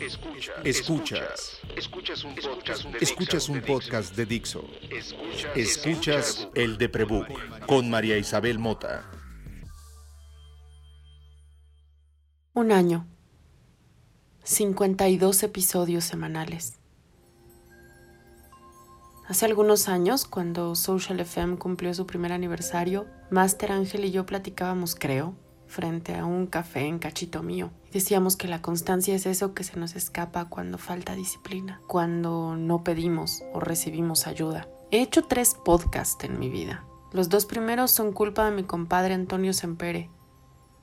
Escuchas. Escuchas. Escuchas un podcast de, Dixo. Escuchas el de Prebook con María Isabel Mota. Un año. 52 episodios semanales. Hace algunos años, cuando Social FM cumplió su primer aniversario, Master Ángel y yo platicábamos, creo, frente a un café en cachito mío. Decíamos que la constancia es eso que se nos escapa cuando falta disciplina, cuando no pedimos o recibimos ayuda. He hecho tres podcasts en mi vida. Los dos primeros son culpa de mi compadre Antonio Sempere.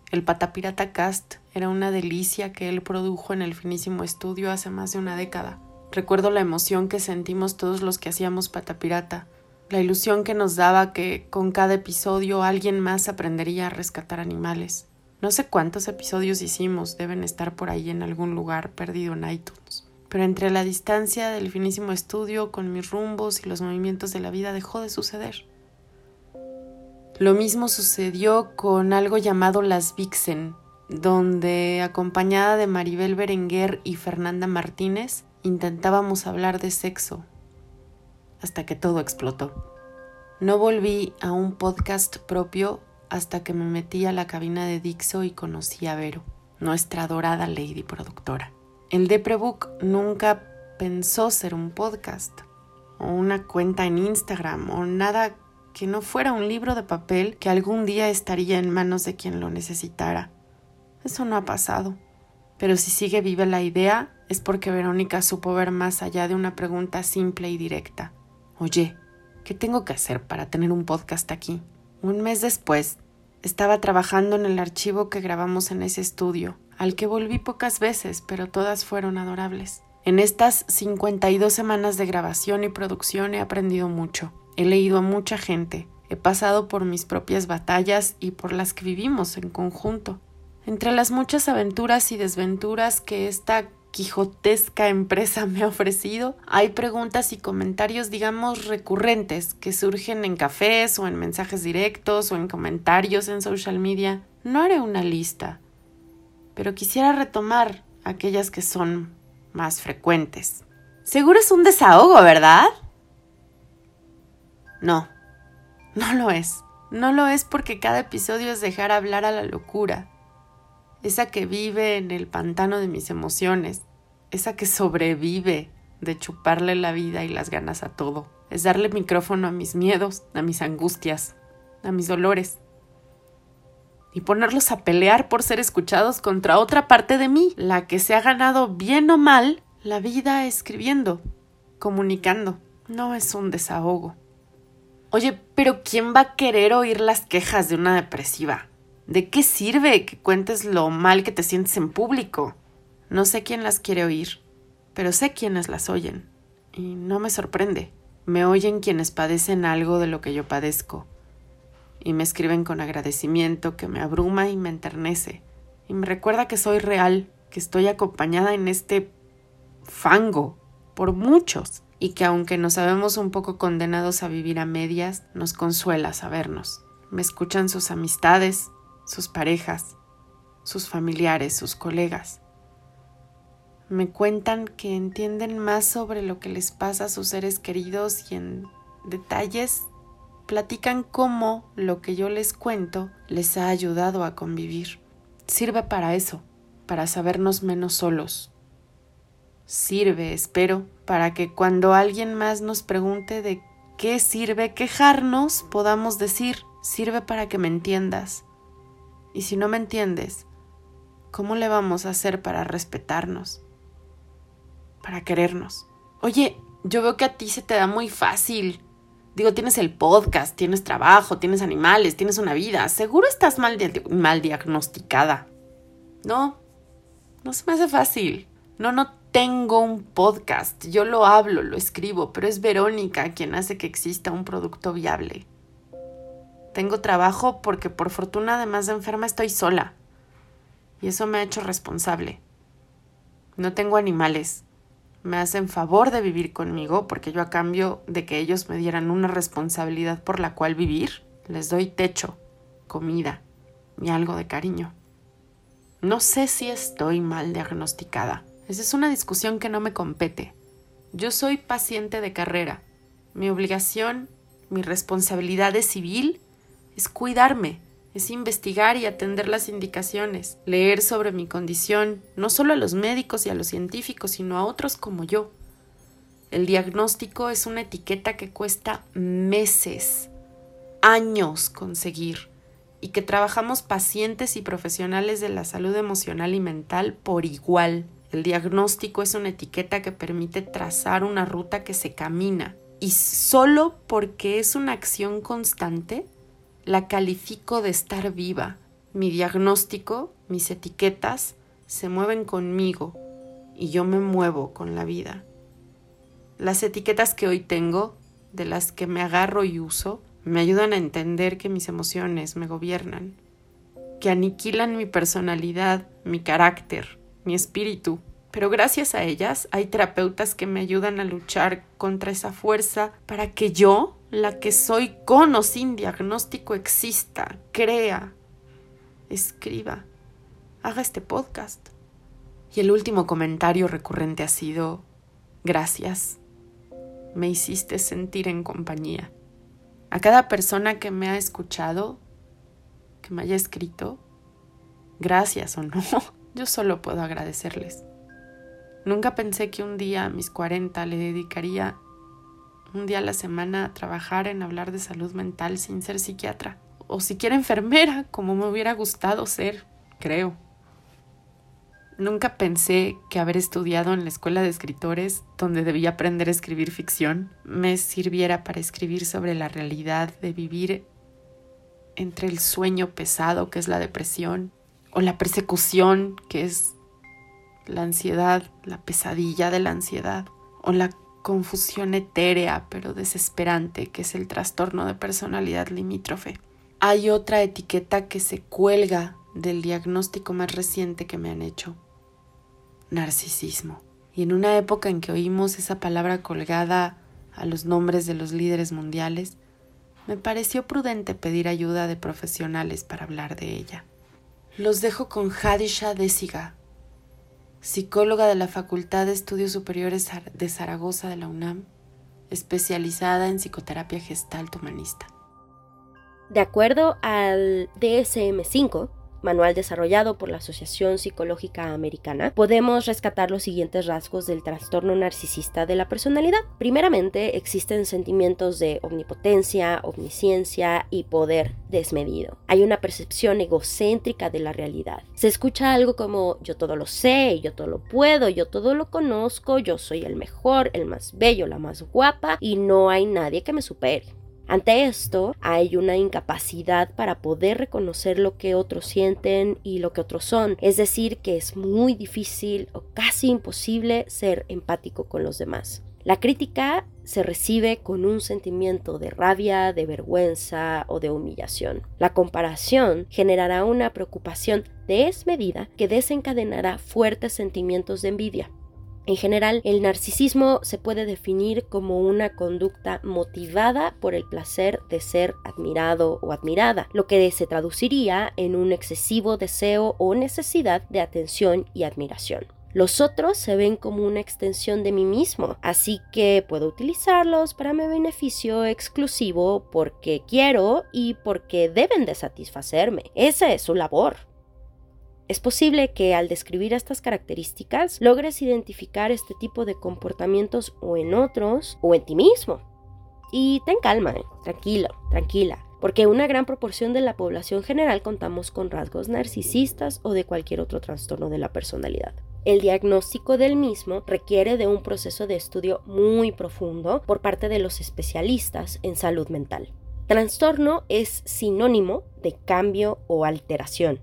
El Patapirata Cast era una delicia que él produjo en el finísimo estudio hace más de una década. Recuerdo la emoción que sentimos todos los que hacíamos Patapirata, la ilusión que nos daba que con cada episodio alguien más aprendería a rescatar animales. No sé cuántos episodios hicimos, deben estar por ahí en algún lugar perdido en iTunes. Pero entre la distancia del finísimo estudio con mis rumbos y los movimientos de la vida dejó de suceder. Lo mismo sucedió con algo llamado Las Vixen, donde, acompañada de Maribel Berenguer y Fernanda Martínez, intentábamos hablar de sexo, hasta que todo explotó. No volví a un podcast propio hasta que me metí a la cabina de Dixo y conocí a Vero, nuestra dorada lady productora. El Deprebook nunca pensó ser un podcast o una cuenta en Instagram o nada que no fuera un libro de papel que algún día estaría en manos de quien lo necesitara. Eso no ha pasado. Pero si sigue viva la idea es porque Verónica supo ver más allá de una pregunta simple y directa. Oye, ¿qué tengo que hacer para tener un podcast aquí? Un mes después, estaba trabajando en el archivo que grabamos en ese estudio, al que volví pocas veces, pero todas fueron adorables. En estas 52 semanas de grabación y producción he aprendido mucho. He leído a mucha gente, he pasado por mis propias batallas y por las que vivimos en conjunto. Entre las muchas aventuras y desventuras que esta quijotesca empresa me ha ofrecido, hay preguntas y comentarios, digamos, recurrentes que surgen en cafés o en mensajes directos o en comentarios en social media. No haré una lista, pero quisiera retomar aquellas que son más frecuentes. Seguro es un desahogo, ¿verdad? No, no lo es. No lo es porque cada episodio es dejar hablar a la locura, esa que vive en el pantano de mis emociones, esa que sobrevive de chuparle la vida y las ganas a todo. Es darle micrófono a mis miedos, a mis angustias, a mis dolores. Y ponerlos a pelear por ser escuchados contra otra parte de mí, la que se ha ganado bien o mal la vida escribiendo, comunicando. No es un desahogo. Oye, pero ¿quién va a querer oír las quejas de una depresiva? ¿De qué sirve que cuentes lo mal que te sientes en público? No sé quién las quiere oír, pero sé quiénes las oyen. Y no me sorprende. Me oyen quienes padecen algo de lo que yo padezco. Y me escriben con agradecimiento que me abruma y me enternece. Y me recuerda que soy real, que estoy acompañada en este fango por muchos. Y que aunque nos sabemos un poco condenados a vivir a medias, nos consuela sabernos. Me escuchan sus amistades, sus parejas, sus familiares, sus colegas me cuentan que entienden más sobre lo que les pasa a sus seres queridos y en detalles platican cómo lo que yo les cuento les ha ayudado a convivir. Sirve para eso, para sabernos menos solos. Sirve, espero, para que cuando alguien más nos pregunte de qué sirve quejarnos, podamos decir, sirve para que me entiendas. Y si no me entiendes, ¿cómo le vamos a hacer para respetarnos? para querernos. Oye, yo veo que a ti se te da muy fácil. Digo, tienes el podcast, tienes trabajo, tienes animales, tienes una vida. Seguro estás mal, mal diagnosticada. No, no se me hace fácil. No, no tengo un podcast. Yo lo hablo, lo escribo, pero es Verónica quien hace que exista un producto viable. Tengo trabajo porque por fortuna, además de enferma, estoy sola. Y eso me ha hecho responsable. No tengo animales me hacen favor de vivir conmigo porque yo a cambio de que ellos me dieran una responsabilidad por la cual vivir, les doy techo, comida y algo de cariño. No sé si estoy mal diagnosticada. Esa es una discusión que no me compete. Yo soy paciente de carrera. Mi obligación, mi responsabilidad de civil es cuidarme, es investigar y atender las indicaciones, leer sobre mi condición, no solo a los médicos y a los científicos, sino a otros como yo. El diagnóstico es una etiqueta que cuesta meses, años conseguir y que trabajamos pacientes y profesionales de la salud emocional y mental por igual. El diagnóstico es una etiqueta que permite trazar una ruta que se camina y solo porque es una acción constante la califico de estar viva. Mi diagnóstico, mis etiquetas, se mueven conmigo y yo me muevo con la vida. Las etiquetas que hoy tengo, de las que me agarro y uso, me ayudan a entender que mis emociones me gobiernan, que aniquilan mi personalidad, mi carácter, mi espíritu. Pero gracias a ellas hay terapeutas que me ayudan a luchar contra esa fuerza para que yo la que soy con o sin diagnóstico exista, crea, escriba, haga este podcast. Y el último comentario recurrente ha sido, gracias, me hiciste sentir en compañía. A cada persona que me ha escuchado, que me haya escrito, gracias o no, yo solo puedo agradecerles. Nunca pensé que un día a mis 40 le dedicaría un día a la semana a trabajar en hablar de salud mental sin ser psiquiatra. O siquiera enfermera, como me hubiera gustado ser, creo. Nunca pensé que haber estudiado en la escuela de escritores, donde debía aprender a escribir ficción, me sirviera para escribir sobre la realidad de vivir entre el sueño pesado, que es la depresión, o la persecución, que es la ansiedad, la pesadilla de la ansiedad, o la confusión etérea pero desesperante que es el trastorno de personalidad limítrofe. Hay otra etiqueta que se cuelga del diagnóstico más reciente que me han hecho. Narcisismo. Y en una época en que oímos esa palabra colgada a los nombres de los líderes mundiales, me pareció prudente pedir ayuda de profesionales para hablar de ella. Los dejo con Hadisha Desiga, psicóloga de la Facultad de Estudios Superiores de Zaragoza de la UNAM, especializada en psicoterapia gestalt humanista. De acuerdo al DSM-5, manual desarrollado por la Asociación Psicológica Americana, podemos rescatar los siguientes rasgos del trastorno narcisista de la personalidad. Primeramente, existen sentimientos de omnipotencia, omnisciencia y poder desmedido. Hay una percepción egocéntrica de la realidad. Se escucha algo como yo todo lo sé, yo todo lo puedo, yo todo lo conozco, yo soy el mejor, el más bello, la más guapa y no hay nadie que me supere. Ante esto, hay una incapacidad para poder reconocer lo que otros sienten y lo que otros son, es decir, que es muy difícil o casi imposible ser empático con los demás. La crítica se recibe con un sentimiento de rabia, de vergüenza o de humillación. La comparación generará una preocupación desmedida que desencadenará fuertes sentimientos de envidia. En general, el narcisismo se puede definir como una conducta motivada por el placer de ser admirado o admirada, lo que se traduciría en un excesivo deseo o necesidad de atención y admiración. Los otros se ven como una extensión de mí mismo, así que puedo utilizarlos para mi beneficio exclusivo porque quiero y porque deben de satisfacerme. Esa es su labor. Es posible que al describir estas características logres identificar este tipo de comportamientos o en otros o en ti mismo. Y ten calma, eh, tranquilo, tranquila, porque una gran proporción de la población general contamos con rasgos narcisistas o de cualquier otro trastorno de la personalidad. El diagnóstico del mismo requiere de un proceso de estudio muy profundo por parte de los especialistas en salud mental. Trastorno es sinónimo de cambio o alteración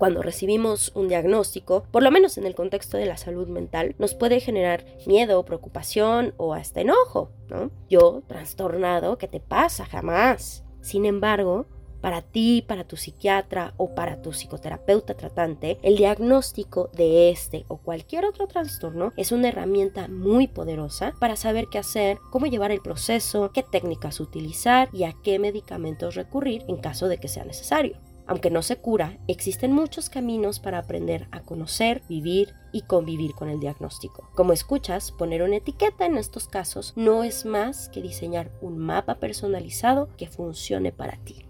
cuando recibimos un diagnóstico, por lo menos en el contexto de la salud mental, nos puede generar miedo, preocupación o hasta enojo, ¿no? Yo, trastornado, ¿qué te pasa? Jamás. Sin embargo, para ti, para tu psiquiatra o para tu psicoterapeuta tratante, el diagnóstico de este o cualquier otro trastorno es una herramienta muy poderosa para saber qué hacer, cómo llevar el proceso, qué técnicas utilizar y a qué medicamentos recurrir en caso de que sea necesario. Aunque no se cura, existen muchos caminos para aprender a conocer, vivir y convivir con el diagnóstico. Como escuchas, poner una etiqueta en estos casos no es más que diseñar un mapa personalizado que funcione para ti.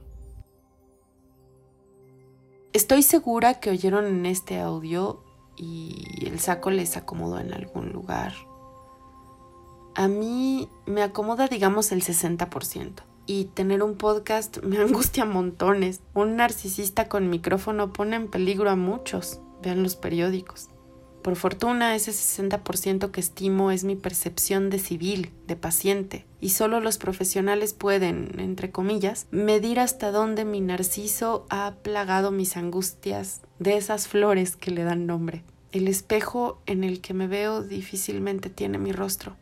Estoy segura que oyeron en este audio y el saco les acomodó en algún lugar. A mí me acomoda digamos el 60% y tener un podcast me angustia montones. Un narcisista con micrófono pone en peligro a muchos. Vean los periódicos. Por fortuna, ese 60% que estimo es mi percepción de civil, de paciente, y solo los profesionales pueden, entre comillas, medir hasta dónde mi narciso ha plagado mis angustias de esas flores que le dan nombre. El espejo en el que me veo difícilmente tiene mi rostro.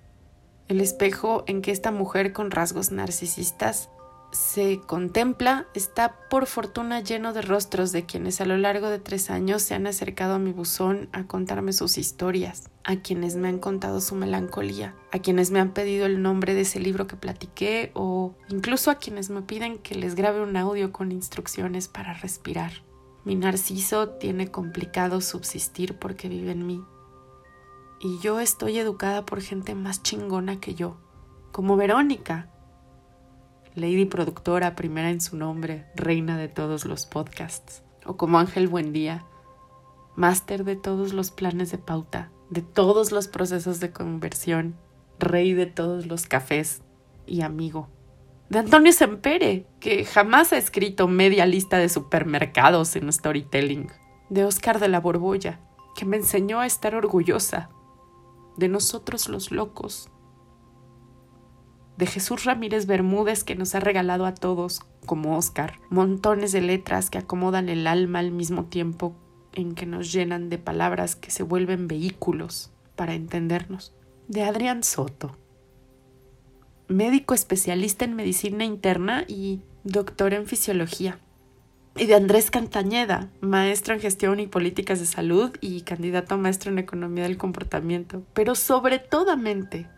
El espejo en que esta mujer con rasgos narcisistas se contempla está por fortuna lleno de rostros de quienes a lo largo de tres años se han acercado a mi buzón a contarme sus historias, a quienes me han contado su melancolía, a quienes me han pedido el nombre de ese libro que platiqué o incluso a quienes me piden que les grabe un audio con instrucciones para respirar. Mi narciso tiene complicado subsistir porque vive en mí y yo estoy educada por gente más chingona que yo, como Verónica, lady productora primera en su nombre, reina de todos los podcasts, o como Ángel Buendía, máster de todos los planes de pauta, de todos los procesos de conversión, rey de todos los cafés y amigo. De Antonio Sempere, que jamás ha escrito media lista de supermercados en storytelling. De Oscar de la Borbolla, que me enseñó a estar orgullosa de nosotros los locos, de Jesús Ramírez Bermúdez que nos ha regalado a todos, como Oscar, montones de letras que acomodan el alma al mismo tiempo en que nos llenan de palabras que se vuelven vehículos para entendernos, de Adrián Soto, médico especialista en medicina interna y doctor en fisiología y de Andrés Cantañeda, maestro en gestión y políticas de salud y candidato a maestro en economía del comportamiento, pero sobre todo mente,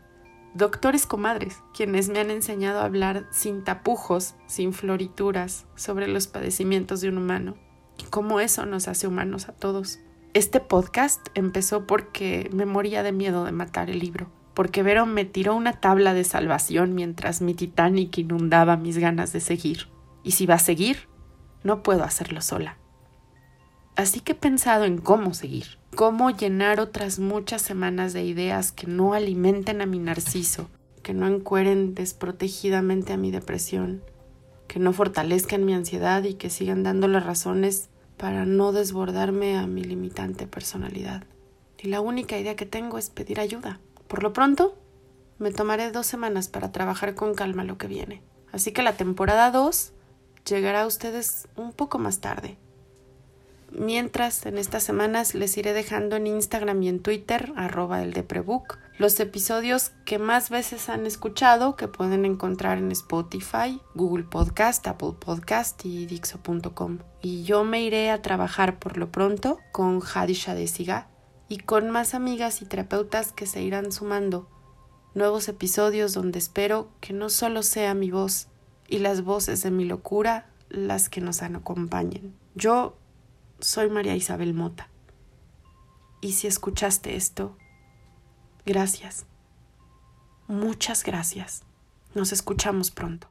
doctores comadres, quienes me han enseñado a hablar sin tapujos, sin florituras, sobre los padecimientos de un humano y cómo eso nos hace humanos a todos. Este podcast empezó porque me moría de miedo de matar el libro, porque Vero me tiró una tabla de salvación mientras mi Titanic inundaba mis ganas de seguir. Y si va a seguir, no puedo hacerlo sola. Así que he pensado en cómo seguir, cómo llenar otras muchas semanas de ideas que no alimenten a mi narciso, que no encueren desprotegidamente a mi depresión, que no fortalezcan mi ansiedad y que sigan dando las razones para no desbordarme a mi limitante personalidad. Y la única idea que tengo es pedir ayuda. Por lo pronto, me tomaré dos semanas para trabajar con calma lo que viene. Así que la temporada 2 llegará a ustedes un poco más tarde. Mientras, en estas semanas les iré dejando en Instagram y en Twitter, arroba el Deprebook, los episodios que más veces han escuchado que pueden encontrar en Spotify, Google Podcast, Apple Podcast y Dixo.com. Y yo me iré a trabajar por lo pronto con Hadisha Desiga y con más amigas y terapeutas que se irán sumando. Nuevos episodios donde espero que no solo sea mi voz, y las voces de mi locura las que nos acompañen. Yo soy María Isabel Mota. Y si escuchaste esto, gracias. Muchas gracias. Nos escuchamos pronto.